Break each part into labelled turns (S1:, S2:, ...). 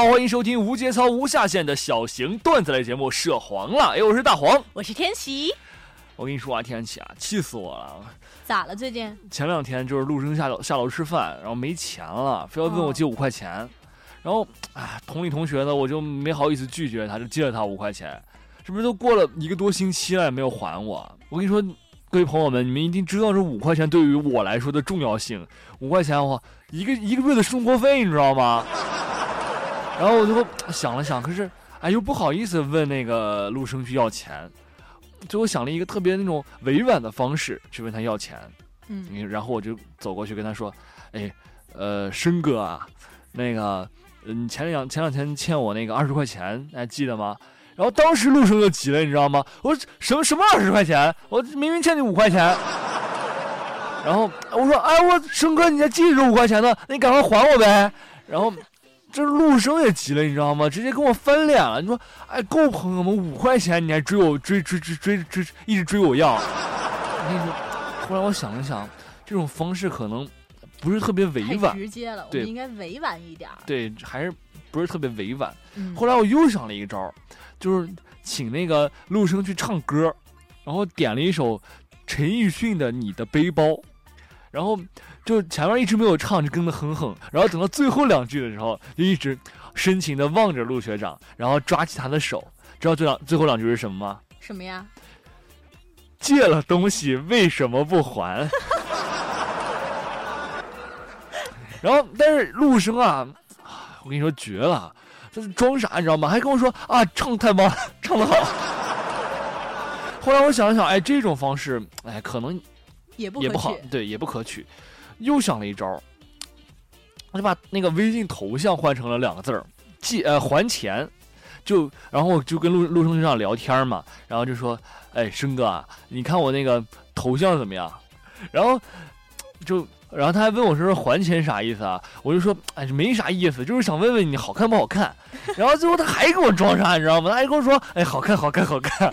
S1: 好，欢迎收听无节操、无下限的小型段子类节目《涉黄了》。哎，我是大黄，
S2: 我是天琪。
S1: 我跟你说啊，天琪啊，气死我了！
S2: 咋了？最近？
S1: 前两天就是陆生下楼下楼吃饭，然后没钱了，非要问我借五块钱。然后，哎，同里同学呢，我就没好意思拒绝他，就借了他五块钱。这不是都过了一个多星期了，也没有还我？我跟你说，各位朋友们，你们一定知道这五块钱对于我来说的重要性。五块钱的话，一个一个月的生活费，你知道吗？然后我就想了想，可是哎又不好意思问那个陆生去要钱，最后想了一个特别那种委婉的方式去问他要钱。
S2: 嗯，
S1: 然后我就走过去跟他说：“哎，呃，生哥啊，那个，嗯，前两前两天欠我那个二十块钱，还记得吗？”然后当时陆生就急了，你知道吗？我说什么什么二十块钱？我明明欠你五块钱。然后我说：“哎，我生哥，你还记着五块钱呢？那你赶快还我呗。”然后。这陆生也急了，你知道吗？直接跟我翻脸了。你说，哎，够朋友吗五块钱，你还追我追追追追追，一直追我要。我跟你说，后来我想了想，这种方式可能不是特别委婉，
S2: 直接了。我们应该委婉一点。
S1: 对，还是不是特别委婉。后来我又想了一个招，就是请那个陆生去唱歌，然后点了一首陈奕迅的《你的背包》。然后就前面一直没有唱，就跟着哼哼。然后等到最后两句的时候，就一直深情的望着陆学长，然后抓起他的手。知道最两最后两句是什么吗？
S2: 什么呀？
S1: 借了东西为什么不还？然后但是陆生啊，我跟你说绝了，他是装傻你知道吗？还跟我说啊，唱太棒了，唱得好。后来我想了想，哎，这种方式，哎，可能。
S2: 也
S1: 不好，对，也不可取。又想了一招，我就把那个微信头像换成了两个字儿，借呃还钱。就然后就跟陆陆生学长聊天嘛，然后就说，哎，生哥啊，你看我那个头像怎么样？然后就然后他还问我说还钱啥意思啊？我就说，哎，没啥意思，就是想问问你好看不好看。然后最后他还给我装傻，你知道吗？他还跟我说，哎，好看，好看，好看。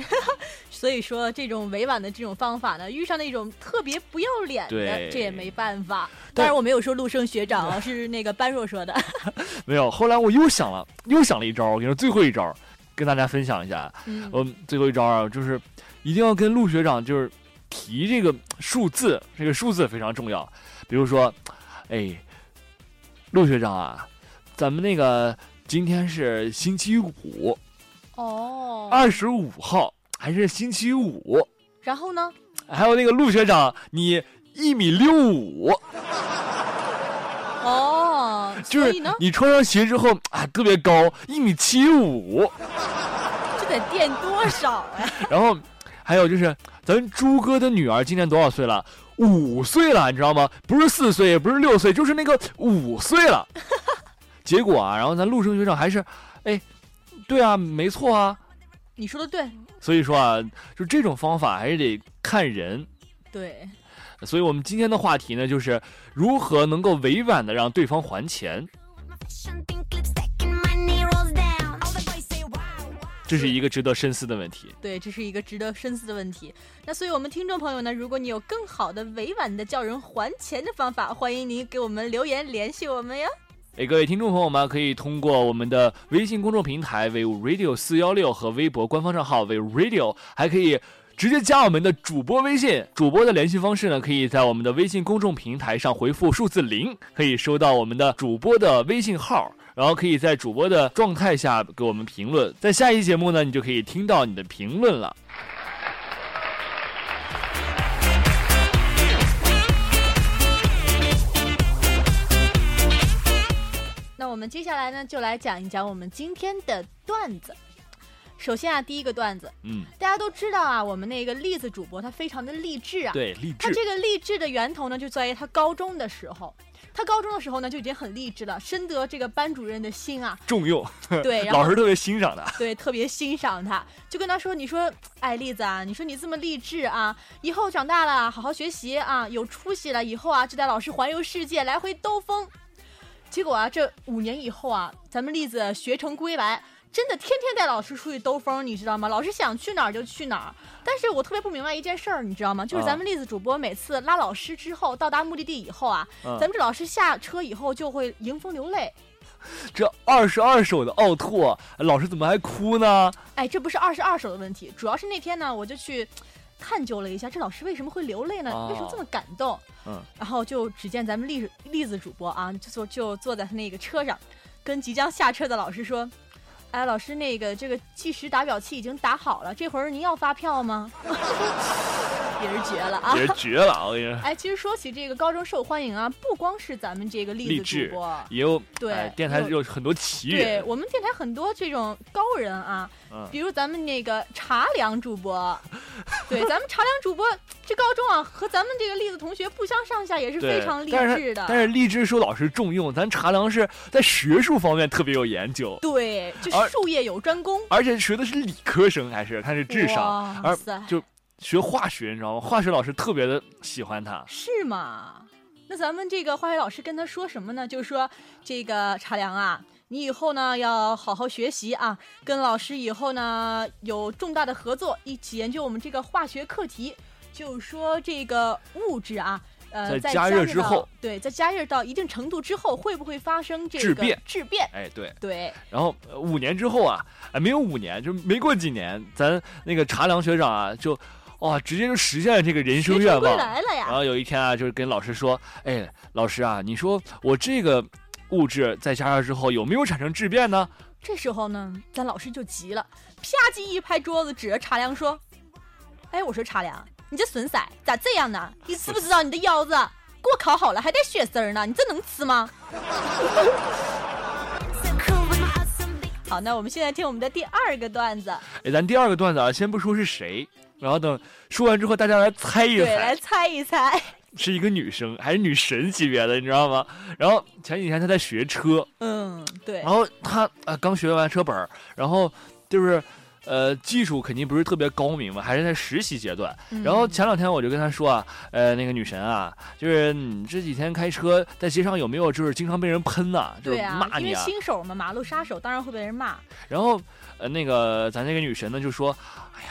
S2: 所以说，这种委婉的这种方法呢，遇上那种特别不要脸的，这也没办法。当然，我没有说陆生学长啊，是那个般若说的。
S1: 没有。后来我又想了，又想了一招。我跟你说，最后一招，跟大家分享一下。嗯。最后一招啊，就是一定要跟陆学长就是提这个数字，这个数字非常重要。比如说，哎，陆学长啊，咱们那个今天是星期五，
S2: 哦，
S1: 二十五号。还是星期五，
S2: 然后呢？
S1: 还有那个陆学长，你一米六五，
S2: 哦，
S1: 就是你穿上鞋之后啊，特别高，一米七五，
S2: 这得垫多少呀？
S1: 然后还有就是，咱朱哥的女儿今年多少岁了？五岁了，你知道吗？不是四岁，也不是六岁，就是那个五岁了。结果啊，然后咱陆生学长还是，哎，对啊，没错啊，
S2: 你说的对。
S1: 所以说啊，就这种方法还是得看人。
S2: 对，
S1: 所以我们今天的话题呢，就是如何能够委婉的让对方还钱。这是一个值得深思的问题。
S2: 对，这是一个值得深思的问题。那所以我们听众朋友呢，如果你有更好的委婉的叫人还钱的方法，欢迎您给我们留言联系我们呀。
S1: 哎，各位听众朋友们，可以通过我们的微信公众平台 v radio 四幺六和微博官方账号 v radio，还可以直接加我们的主播微信。主播的联系方式呢，可以在我们的微信公众平台上回复数字零，可以收到我们的主播的微信号，然后可以在主播的状态下给我们评论。在下一期节目呢，你就可以听到你的评论了。
S2: 们接下来呢，就来讲一讲我们今天的段子。首先啊，第一个段子，嗯，大家都知道啊，我们那个栗子主播他非常的励志啊，
S1: 对，励志。他
S2: 这个励志的源头呢，就在于他高中的时候。他高中的时候呢，就已经很励志了，深得这个班主任的心啊，
S1: 重用。
S2: 对，
S1: 老师特别欣赏他。
S2: 对，特别欣赏他，就跟他说：“你说，哎，栗子啊，你说你这么励志啊，以后长大了好好学习啊，有出息了以后啊，就带老师环游世界，来回兜风。”结果啊，这五年以后啊，咱们栗子学成归来，真的天天带老师出去兜风，你知道吗？老师想去哪儿就去哪儿。但是我特别不明白一件事儿，你知道吗？就是咱们栗子主播每次拉老师之后，到达目的地以后啊，咱们这老师下车以后就会迎风流泪。
S1: 这二十二首的奥拓，老师怎么还哭呢？
S2: 哎，这不是二十二首的问题，主要是那天呢，我就去探究了一下，这老师为什么会流泪呢？
S1: 哦
S2: 为什么这么感动？
S1: 嗯，
S2: 然后就只见咱们栗栗子主播啊，就坐就坐在他那个车上，跟即将下车的老师说：“哎，老师，那个这个计时打表器已经打好了，这会儿您要发票吗？” 也是绝了啊！
S1: 也是绝了，我跟你说，
S2: 哎，其实说起这个高中受欢迎啊，不光是咱们这个
S1: 励志
S2: 主播，
S1: 也有
S2: 对
S1: 哎电台
S2: 有
S1: 有很多奇
S2: 对，我们电台很多这种高人啊，
S1: 嗯，
S2: 比如咱们那个茶凉主播，对，咱们茶凉主播这高中啊，和咱们这个栗子同学不相上下，也是非常励志的。
S1: 但是励志受老师重用，咱茶凉是在学术方面特别有研究，
S2: 对，就术业有专攻，
S1: 而且学的是理科生，还是他是智商，而，就学化学，你知道吗？化学老师特别的喜欢他，
S2: 是吗？那咱们这个化学老师跟他说什么呢？就是说这个茶凉啊，你以后呢要好好学习啊，跟老师以后呢有重大的合作，一起研究我们这个化学课题。就是说这个物质啊，呃，在
S1: 在加热之后，
S2: 对，在加热到一定程度之后，会不会发生这个
S1: 质变
S2: 质变，
S1: 哎，对。
S2: 对，
S1: 然后呃五年之后啊，哎，没有五年，就没过几年，咱那个茶凉学长啊，就哇，直接就实现了这个人生愿望。
S2: 来了呀。
S1: 然后有一天啊，就是跟老师说，哎，老师啊，你说我这个物质在加热之后有没有产生质变呢？
S2: 这时候呢，咱老师就急了，啪叽一拍桌子，指着茶凉说：“哎，我说茶凉，你这损色咋这样呢？你知不知道你的腰子给我烤好了还带血丝儿呢？你这能吃吗？” 好，那我们现在听我们的第二个段子，
S1: 哎，咱第二个段子啊，先不说是谁，然后等说完之后，大家来猜一猜
S2: 对，来
S1: 猜，
S2: 猜一猜。
S1: 是一个女生还是女神级别的，你知道吗？然后前几天她在学车，
S2: 嗯，对
S1: 然，后她啊刚学完车本儿，然后就是。呃，技术肯定不是特别高明嘛，还是在实习阶段。
S2: 嗯
S1: 然后前两天我就跟他说啊，呃，那个女神啊，就是你这几天开车在街上有没有就是经常被人喷呐、就是
S2: 对啊，因为
S1: 骂你啊？
S2: 新手嘛，马路杀手当然会被人骂。
S1: 然后呃，那个咱那个女神呢就说，哎呀，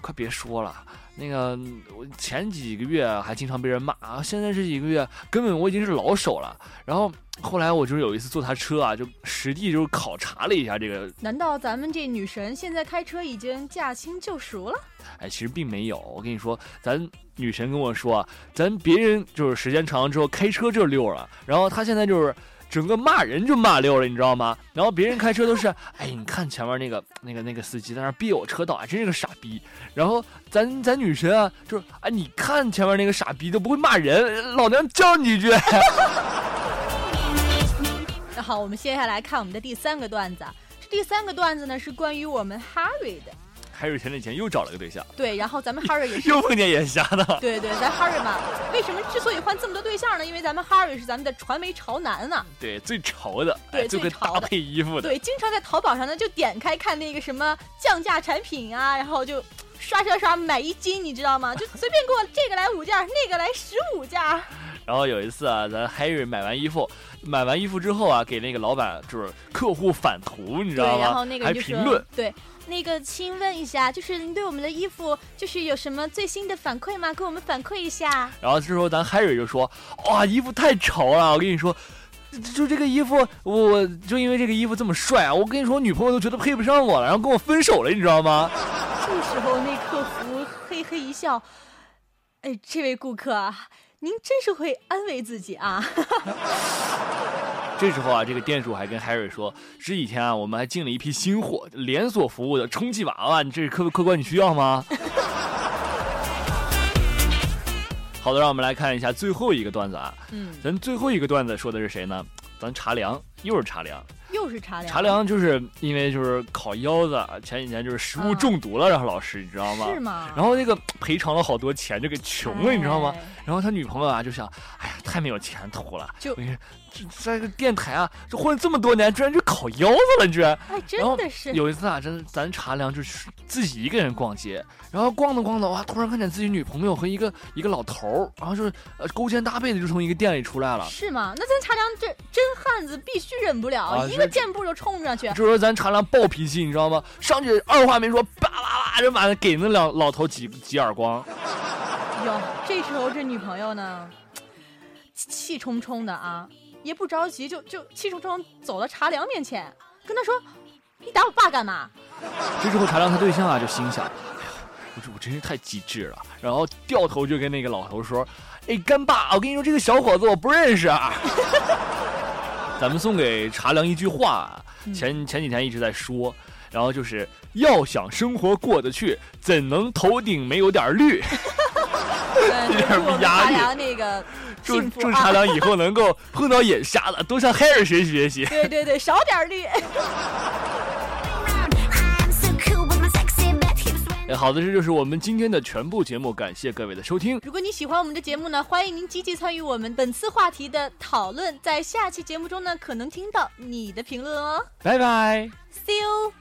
S1: 快别说了。那个我前几个月还经常被人骂啊，现在这几个月根本我已经是老手了。然后后来我就是有一次坐他车啊，就实地就是考察了一下这个，
S2: 难道咱们这女神现在开车已经驾轻就熟了？
S1: 哎，其实并没有。我跟你说，咱女神跟我说啊，咱别人就是时间长了之后开车就溜了，然后她现在就是。整个骂人就骂溜了，你知道吗？然后别人开车都是，哎，你看前面那个那个那个司机在那儿别我车道，啊真是个傻逼。然后咱咱女神啊，就是，哎，你看前面那个傻逼都不会骂人，老娘教你一句。
S2: 那好，我们接下来看我们的第三个段子啊。这第三个段子呢是关于我们 Harry 的
S1: ，Harry 前几天又找了个对象，
S2: 对，然后咱们 Harry 也是，
S1: 又碰见眼瞎的。
S2: 对对，咱 Harry 嘛，为什么之所以换这么多对象呢？因为咱们 Harry 是咱们的传媒潮男呢、
S1: 对，最潮的，
S2: 对最潮
S1: 搭配衣服的。
S2: 对，经常在淘宝上呢就点开看那个什么降价产品啊，然后就刷刷刷买一斤，你知道吗？就随便给我这个来五件，那个来十五件。
S1: 然后有一次啊，咱 Harry 买完衣服，买完衣服之后啊，给那个老板就是客户返图，你知道
S2: 对，
S1: 吗？
S2: 然后那个
S1: 还评论，，
S2: 对，那个亲问一下，就是您对我们的衣服就是有什么最新的反馈吗？给我们反馈一下。
S1: 然后这时候咱 Harry 就说：“哇，衣服太潮了！我跟你说，就这个衣服，我就因为这个衣服这么帅啊，我跟你说，我女朋友都觉得配不上我了，然后跟我分手了，你知道吗？
S2: 这时候那客服嘿嘿一笑，哎，这位顾客啊，您真是会安慰自己啊。
S1: 这时候啊，这个店主还跟 Harry 说，这几天啊，我们还进了一批新货，连锁服务的充气娃娃，你这客客官你需要吗？好的，让我们来看一下最后一个段子啊。
S2: 嗯，
S1: 咱最后一个段子说的是谁呢？咱茶凉，又是茶凉。
S2: 又是茶凉。
S1: 茶凉就是因为就是烤腰子，前几年就是食物中毒了，然后老师你知道吗？
S2: 是吗？
S1: 然后那个赔偿了好多钱，就给穷了，你知道吗？
S2: 哎？
S1: 然后他女朋友啊就想，哎呀，太没有前途了。
S2: 就
S1: 这在这个电台啊，这混了这么多年，居然去烤腰子了，你居然。
S2: 哎，真的是。
S1: 有一次啊，真的咱茶凉就是自己一个人逛街，然后逛着逛着，哇，突然看见自己女朋友和一个一个老头儿，然后就是呃勾肩搭背的就从一个店里出来了。
S2: 是吗？那咱茶凉这真汉子必须忍不了，
S1: 啊
S2: 一个
S1: 是
S2: 箭步就冲上去。
S1: 这时候咱茶凉暴脾气，你知道吗？上去二话没说，叭叭叭就把那给那两老头几几耳光。
S2: 哟，这时候这女朋友呢，气气冲冲的啊，也不着急，就就气冲冲走到茶凉面前，跟他说：“你打我爸干嘛？”
S1: 这时候茶凉他对象啊就心想：“哎呀，我这我真是太机智了。”然后掉头就跟那个老头说：“哎，干爸，我跟你说，这个小伙子我不认识啊。”咱们送给茶凉一句话，前前几天一直在说，然后就是要想生活过得去，怎能头顶没有点绿？
S2: 一点不压力。那个
S1: 祝祝茶凉以后能够碰到眼瞎了，多向海尔学习学习。
S2: 对对对，少点绿。
S1: 哎，好的，这就是我们今天的全部节目，感谢各位的收听。
S2: 如果你喜欢我们的节目呢，欢迎您积极参与我们本次话题的讨论，在下期节目中呢，可能听到你的评论哦。
S1: 拜拜
S2: ，See you。